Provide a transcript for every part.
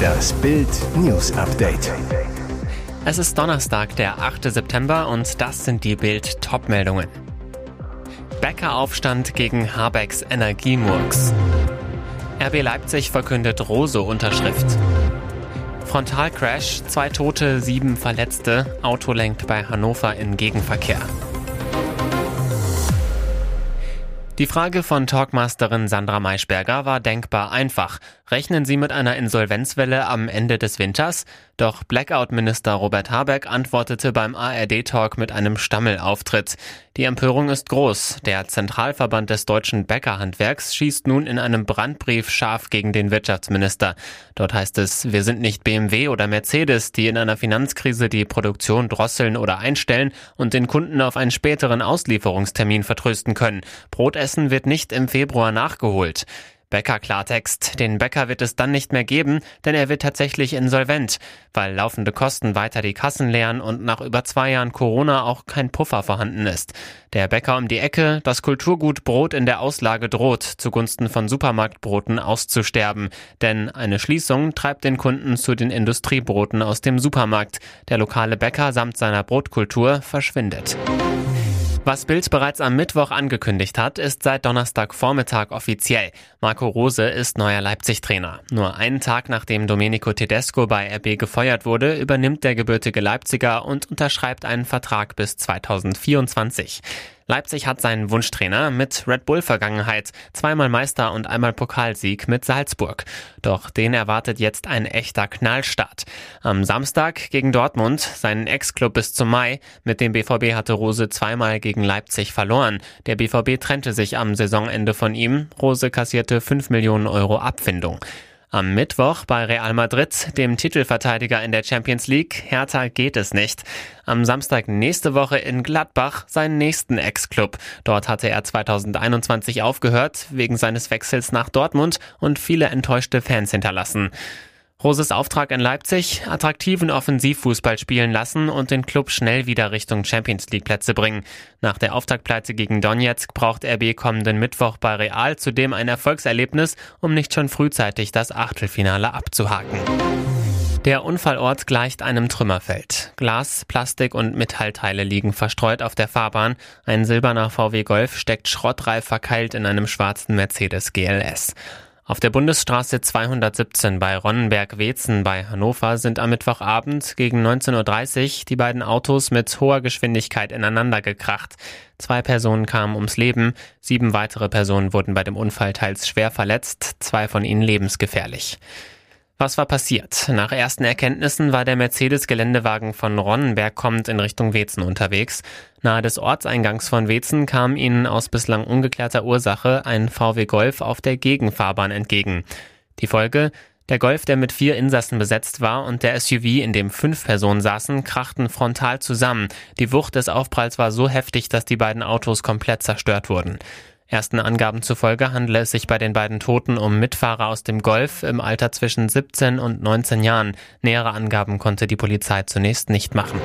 Das Bild News Update. Es ist Donnerstag, der 8. September und das sind die Bild Topmeldungen. Bäckeraufstand gegen Habecks Energiemurks. RB Leipzig verkündet Rose-Unterschrift. Frontalcrash, zwei Tote, sieben Verletzte. Auto lenkt bei Hannover in Gegenverkehr. Die Frage von Talkmasterin Sandra Maischberger war denkbar einfach. Rechnen Sie mit einer Insolvenzwelle am Ende des Winters? Doch Blackout-Minister Robert Habeck antwortete beim ARD-Talk mit einem Stammelauftritt. Die Empörung ist groß. Der Zentralverband des deutschen Bäckerhandwerks schießt nun in einem Brandbrief scharf gegen den Wirtschaftsminister. Dort heißt es, wir sind nicht BMW oder Mercedes, die in einer Finanzkrise die Produktion drosseln oder einstellen und den Kunden auf einen späteren Auslieferungstermin vertrösten können. Brotessen wird nicht im Februar nachgeholt. Bäcker Klartext. Den Bäcker wird es dann nicht mehr geben, denn er wird tatsächlich insolvent, weil laufende Kosten weiter die Kassen leeren und nach über zwei Jahren Corona auch kein Puffer vorhanden ist. Der Bäcker um die Ecke, das Kulturgut Brot in der Auslage droht, zugunsten von Supermarktbroten auszusterben. Denn eine Schließung treibt den Kunden zu den Industriebroten aus dem Supermarkt. Der lokale Bäcker samt seiner Brotkultur verschwindet. Was Bild bereits am Mittwoch angekündigt hat, ist seit Donnerstagvormittag offiziell. Marco Rose ist neuer Leipzig-Trainer. Nur einen Tag nachdem Domenico Tedesco bei RB gefeuert wurde, übernimmt der gebürtige Leipziger und unterschreibt einen Vertrag bis 2024. Leipzig hat seinen Wunschtrainer mit Red Bull-Vergangenheit, zweimal Meister und einmal Pokalsieg mit Salzburg. Doch den erwartet jetzt ein echter Knallstart. Am Samstag gegen Dortmund, seinen Ex-Club bis zum Mai. Mit dem BVB hatte Rose zweimal gegen Leipzig verloren. Der BVB trennte sich am Saisonende von ihm. Rose kassierte 5 Millionen Euro Abfindung. Am Mittwoch bei Real Madrid, dem Titelverteidiger in der Champions League, Hertha geht es nicht. Am Samstag nächste Woche in Gladbach seinen nächsten Ex-Club. Dort hatte er 2021 aufgehört, wegen seines Wechsels nach Dortmund und viele enttäuschte Fans hinterlassen. Roses Auftrag in Leipzig, attraktiven Offensivfußball spielen lassen und den Club schnell wieder Richtung Champions League Plätze bringen. Nach der Auftaktpleite gegen Donetsk braucht RB kommenden Mittwoch bei Real zudem ein Erfolgserlebnis, um nicht schon frühzeitig das Achtelfinale abzuhaken. Der Unfallort gleicht einem Trümmerfeld. Glas, Plastik und Metallteile liegen verstreut auf der Fahrbahn. Ein silberner VW Golf steckt schrottreif verkeilt in einem schwarzen Mercedes GLS. Auf der Bundesstraße 217 bei Ronnenberg-Wezen bei Hannover sind am Mittwochabend gegen 19.30 Uhr die beiden Autos mit hoher Geschwindigkeit ineinander gekracht. Zwei Personen kamen ums Leben, sieben weitere Personen wurden bei dem Unfall teils schwer verletzt, zwei von ihnen lebensgefährlich. Was war passiert? Nach ersten Erkenntnissen war der Mercedes-Geländewagen von Ronnenberg kommend in Richtung Wezen unterwegs. Nahe des Ortseingangs von Wezen kam ihnen aus bislang ungeklärter Ursache ein VW Golf auf der Gegenfahrbahn entgegen. Die Folge? Der Golf, der mit vier Insassen besetzt war, und der SUV, in dem fünf Personen saßen, krachten frontal zusammen. Die Wucht des Aufpralls war so heftig, dass die beiden Autos komplett zerstört wurden. Ersten Angaben zufolge handele es sich bei den beiden Toten um Mitfahrer aus dem Golf im Alter zwischen 17 und 19 Jahren. Nähere Angaben konnte die Polizei zunächst nicht machen.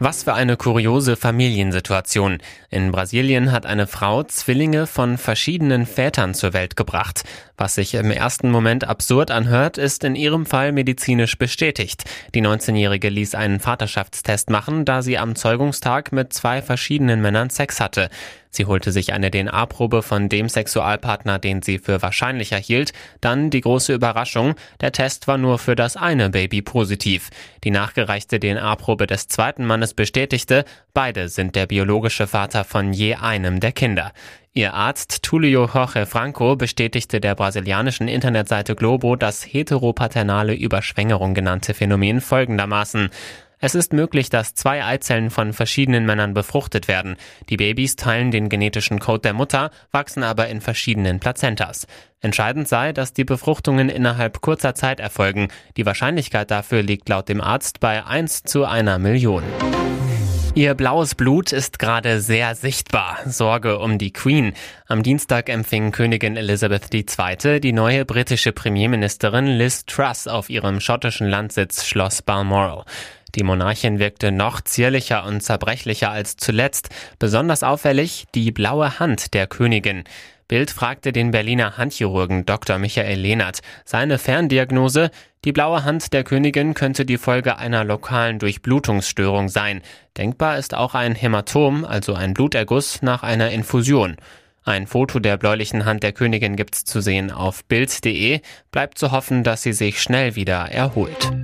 Was für eine kuriose Familiensituation. In Brasilien hat eine Frau Zwillinge von verschiedenen Vätern zur Welt gebracht. Was sich im ersten Moment absurd anhört, ist in ihrem Fall medizinisch bestätigt. Die 19-Jährige ließ einen Vaterschaftstest machen, da sie am Zeugungstag mit zwei verschiedenen Männern Sex hatte. Sie holte sich eine DNA-Probe von dem Sexualpartner, den sie für wahrscheinlicher hielt. Dann die große Überraschung, der Test war nur für das eine Baby positiv. Die nachgereichte DNA-Probe des zweiten Mannes bestätigte, beide sind der biologische Vater von je einem der Kinder. Ihr Arzt Tulio Jorge Franco bestätigte der brasilianischen Internetseite Globo das heteropaternale Überschwängerung genannte Phänomen folgendermaßen. Es ist möglich, dass zwei Eizellen von verschiedenen Männern befruchtet werden. Die Babys teilen den genetischen Code der Mutter, wachsen aber in verschiedenen Plazentas. Entscheidend sei, dass die Befruchtungen innerhalb kurzer Zeit erfolgen. Die Wahrscheinlichkeit dafür liegt laut dem Arzt bei 1 zu einer Million. Ihr blaues Blut ist gerade sehr sichtbar. Sorge um die Queen. Am Dienstag empfing Königin Elizabeth II. die neue britische Premierministerin Liz Truss auf ihrem schottischen Landsitz Schloss Balmoral. Die Monarchin wirkte noch zierlicher und zerbrechlicher als zuletzt. Besonders auffällig die blaue Hand der Königin. Bild fragte den Berliner Handchirurgen Dr. Michael Lehnert. Seine Ferndiagnose, die blaue Hand der Königin könnte die Folge einer lokalen Durchblutungsstörung sein. Denkbar ist auch ein Hämatom, also ein Bluterguss nach einer Infusion. Ein Foto der bläulichen Hand der Königin gibt's zu sehen auf bild.de. Bleibt zu hoffen, dass sie sich schnell wieder erholt.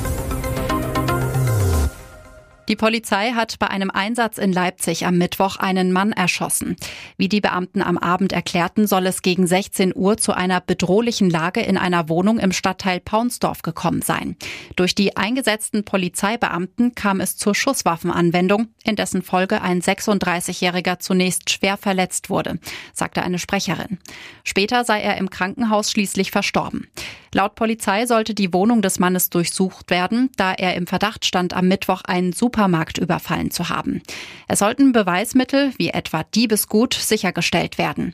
Die Polizei hat bei einem Einsatz in Leipzig am Mittwoch einen Mann erschossen. Wie die Beamten am Abend erklärten, soll es gegen 16 Uhr zu einer bedrohlichen Lage in einer Wohnung im Stadtteil Paunsdorf gekommen sein. Durch die eingesetzten Polizeibeamten kam es zur Schusswaffenanwendung, in dessen Folge ein 36-Jähriger zunächst schwer verletzt wurde, sagte eine Sprecherin. Später sei er im Krankenhaus schließlich verstorben. Laut Polizei sollte die Wohnung des Mannes durchsucht werden, da er im Verdacht stand, am Mittwoch einen Supermarkt überfallen zu haben. Es sollten Beweismittel wie etwa Diebesgut sichergestellt werden.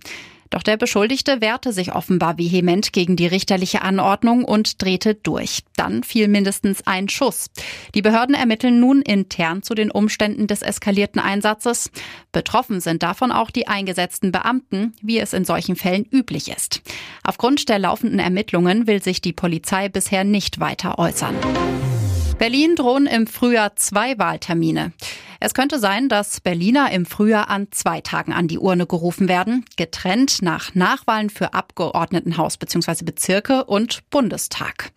Doch der Beschuldigte wehrte sich offenbar vehement gegen die richterliche Anordnung und drehte durch. Dann fiel mindestens ein Schuss. Die Behörden ermitteln nun intern zu den Umständen des eskalierten Einsatzes. Betroffen sind davon auch die eingesetzten Beamten, wie es in solchen Fällen üblich ist. Aufgrund der laufenden Ermittlungen will sich die Polizei bisher nicht weiter äußern. Berlin drohen im Frühjahr zwei Wahltermine. Es könnte sein, dass Berliner im Frühjahr an zwei Tagen an die Urne gerufen werden, getrennt nach Nachwahlen für Abgeordnetenhaus bzw. Bezirke und Bundestag.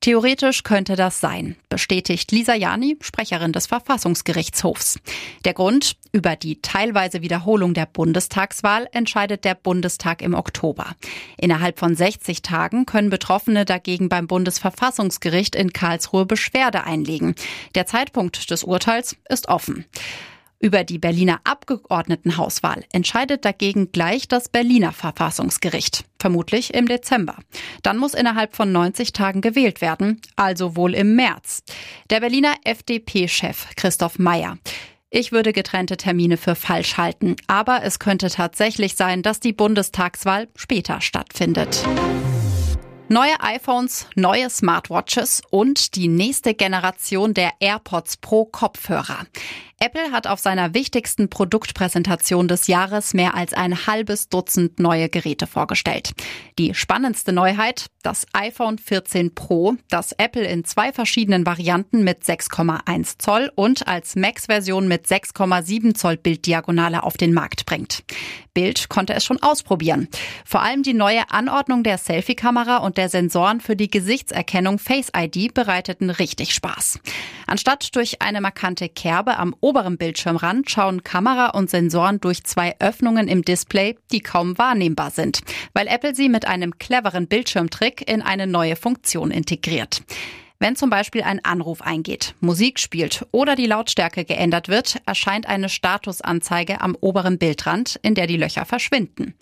Theoretisch könnte das sein, bestätigt Lisa Jani, Sprecherin des Verfassungsgerichtshofs. Der Grund, über die teilweise Wiederholung der Bundestagswahl entscheidet der Bundestag im Oktober. Innerhalb von 60 Tagen können Betroffene dagegen beim Bundesverfassungsgericht in Karlsruhe Beschwerde einlegen. Der Zeitpunkt des Urteils ist offen. Über die Berliner Abgeordnetenhauswahl entscheidet dagegen gleich das Berliner Verfassungsgericht, vermutlich im Dezember. Dann muss innerhalb von 90 Tagen gewählt werden, also wohl im März. Der Berliner FDP-Chef Christoph Meyer. Ich würde getrennte Termine für falsch halten, aber es könnte tatsächlich sein, dass die Bundestagswahl später stattfindet. Neue iPhones, neue Smartwatches und die nächste Generation der AirPods Pro Kopfhörer. Apple hat auf seiner wichtigsten Produktpräsentation des Jahres mehr als ein halbes Dutzend neue Geräte vorgestellt. Die spannendste Neuheit, das iPhone 14 Pro, das Apple in zwei verschiedenen Varianten mit 6,1 Zoll und als Max-Version mit 6,7 Zoll Bilddiagonale auf den Markt bringt. Bild konnte es schon ausprobieren. Vor allem die neue Anordnung der Selfie-Kamera und der Sensoren für die Gesichtserkennung Face ID bereiteten richtig Spaß. Anstatt durch eine markante Kerbe am oberen Bildschirmrand schauen Kamera und Sensoren durch zwei Öffnungen im Display, die kaum wahrnehmbar sind, weil Apple sie mit einem cleveren Bildschirmtrick in eine neue Funktion integriert. Wenn zum Beispiel ein Anruf eingeht, Musik spielt oder die Lautstärke geändert wird, erscheint eine Statusanzeige am oberen Bildrand, in der die Löcher verschwinden.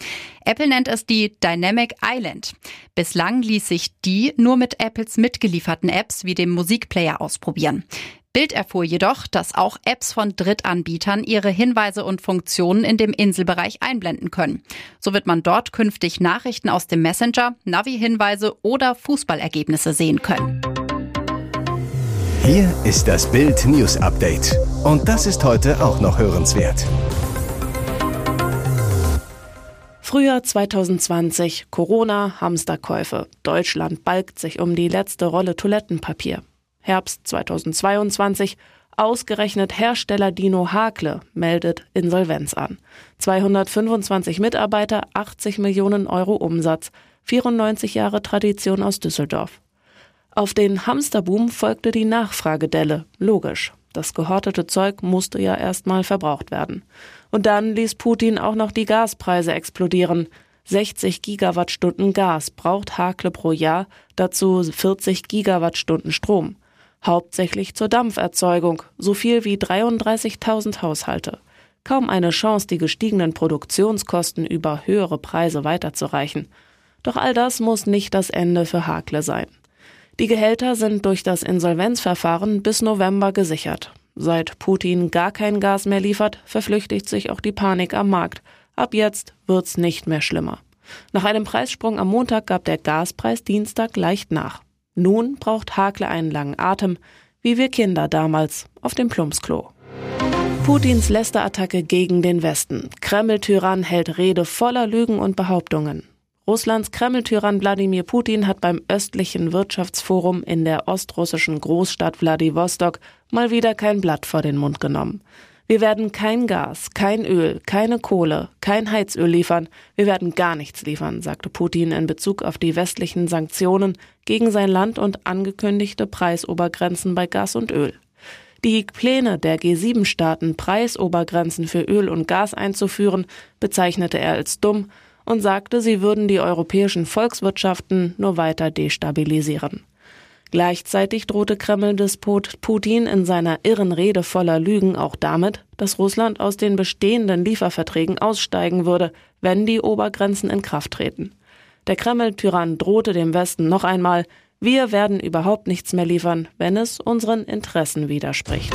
Apple nennt es die Dynamic Island. Bislang ließ sich die nur mit Apples mitgelieferten Apps wie dem Musikplayer ausprobieren. Bild erfuhr jedoch, dass auch Apps von Drittanbietern ihre Hinweise und Funktionen in dem Inselbereich einblenden können. So wird man dort künftig Nachrichten aus dem Messenger, Navi-Hinweise oder Fußballergebnisse sehen können. Hier ist das Bild News Update. Und das ist heute auch noch hörenswert. Frühjahr 2020, Corona, Hamsterkäufe. Deutschland balgt sich um die letzte Rolle Toilettenpapier. Herbst 2022, ausgerechnet Hersteller Dino Hakle meldet Insolvenz an. 225 Mitarbeiter, 80 Millionen Euro Umsatz, 94 Jahre Tradition aus Düsseldorf. Auf den Hamsterboom folgte die Nachfragedelle. Logisch. Das gehortete Zeug musste ja erstmal verbraucht werden. Und dann ließ Putin auch noch die Gaspreise explodieren. 60 Gigawattstunden Gas braucht Hakle pro Jahr, dazu 40 Gigawattstunden Strom. Hauptsächlich zur Dampferzeugung, so viel wie 33.000 Haushalte. Kaum eine Chance, die gestiegenen Produktionskosten über höhere Preise weiterzureichen. Doch all das muss nicht das Ende für Hakle sein. Die Gehälter sind durch das Insolvenzverfahren bis November gesichert. Seit Putin gar kein Gas mehr liefert, verflüchtigt sich auch die Panik am Markt. Ab jetzt wird's nicht mehr schlimmer. Nach einem Preissprung am Montag gab der Gaspreis Dienstag leicht nach. Nun braucht Hakle einen langen Atem, wie wir Kinder damals auf dem Plumpsklo. Putins Lästerattacke gegen den Westen. Kreml-Tyrann hält Rede voller Lügen und Behauptungen. Russlands Kreml-Tyrann Wladimir Putin hat beim östlichen Wirtschaftsforum in der ostrussischen Großstadt Wladiwostok mal wieder kein Blatt vor den Mund genommen. Wir werden kein Gas, kein Öl, keine Kohle, kein Heizöl liefern. Wir werden gar nichts liefern, sagte Putin in Bezug auf die westlichen Sanktionen gegen sein Land und angekündigte Preisobergrenzen bei Gas und Öl. Die Pläne der G7-Staaten, Preisobergrenzen für Öl und Gas einzuführen, bezeichnete er als dumm und sagte, sie würden die europäischen Volkswirtschaften nur weiter destabilisieren. Gleichzeitig drohte Kreml-Despot Putin in seiner irren Rede voller Lügen auch damit, dass Russland aus den bestehenden Lieferverträgen aussteigen würde, wenn die Obergrenzen in Kraft treten. Der Kreml-Tyrann drohte dem Westen noch einmal, wir werden überhaupt nichts mehr liefern, wenn es unseren Interessen widerspricht.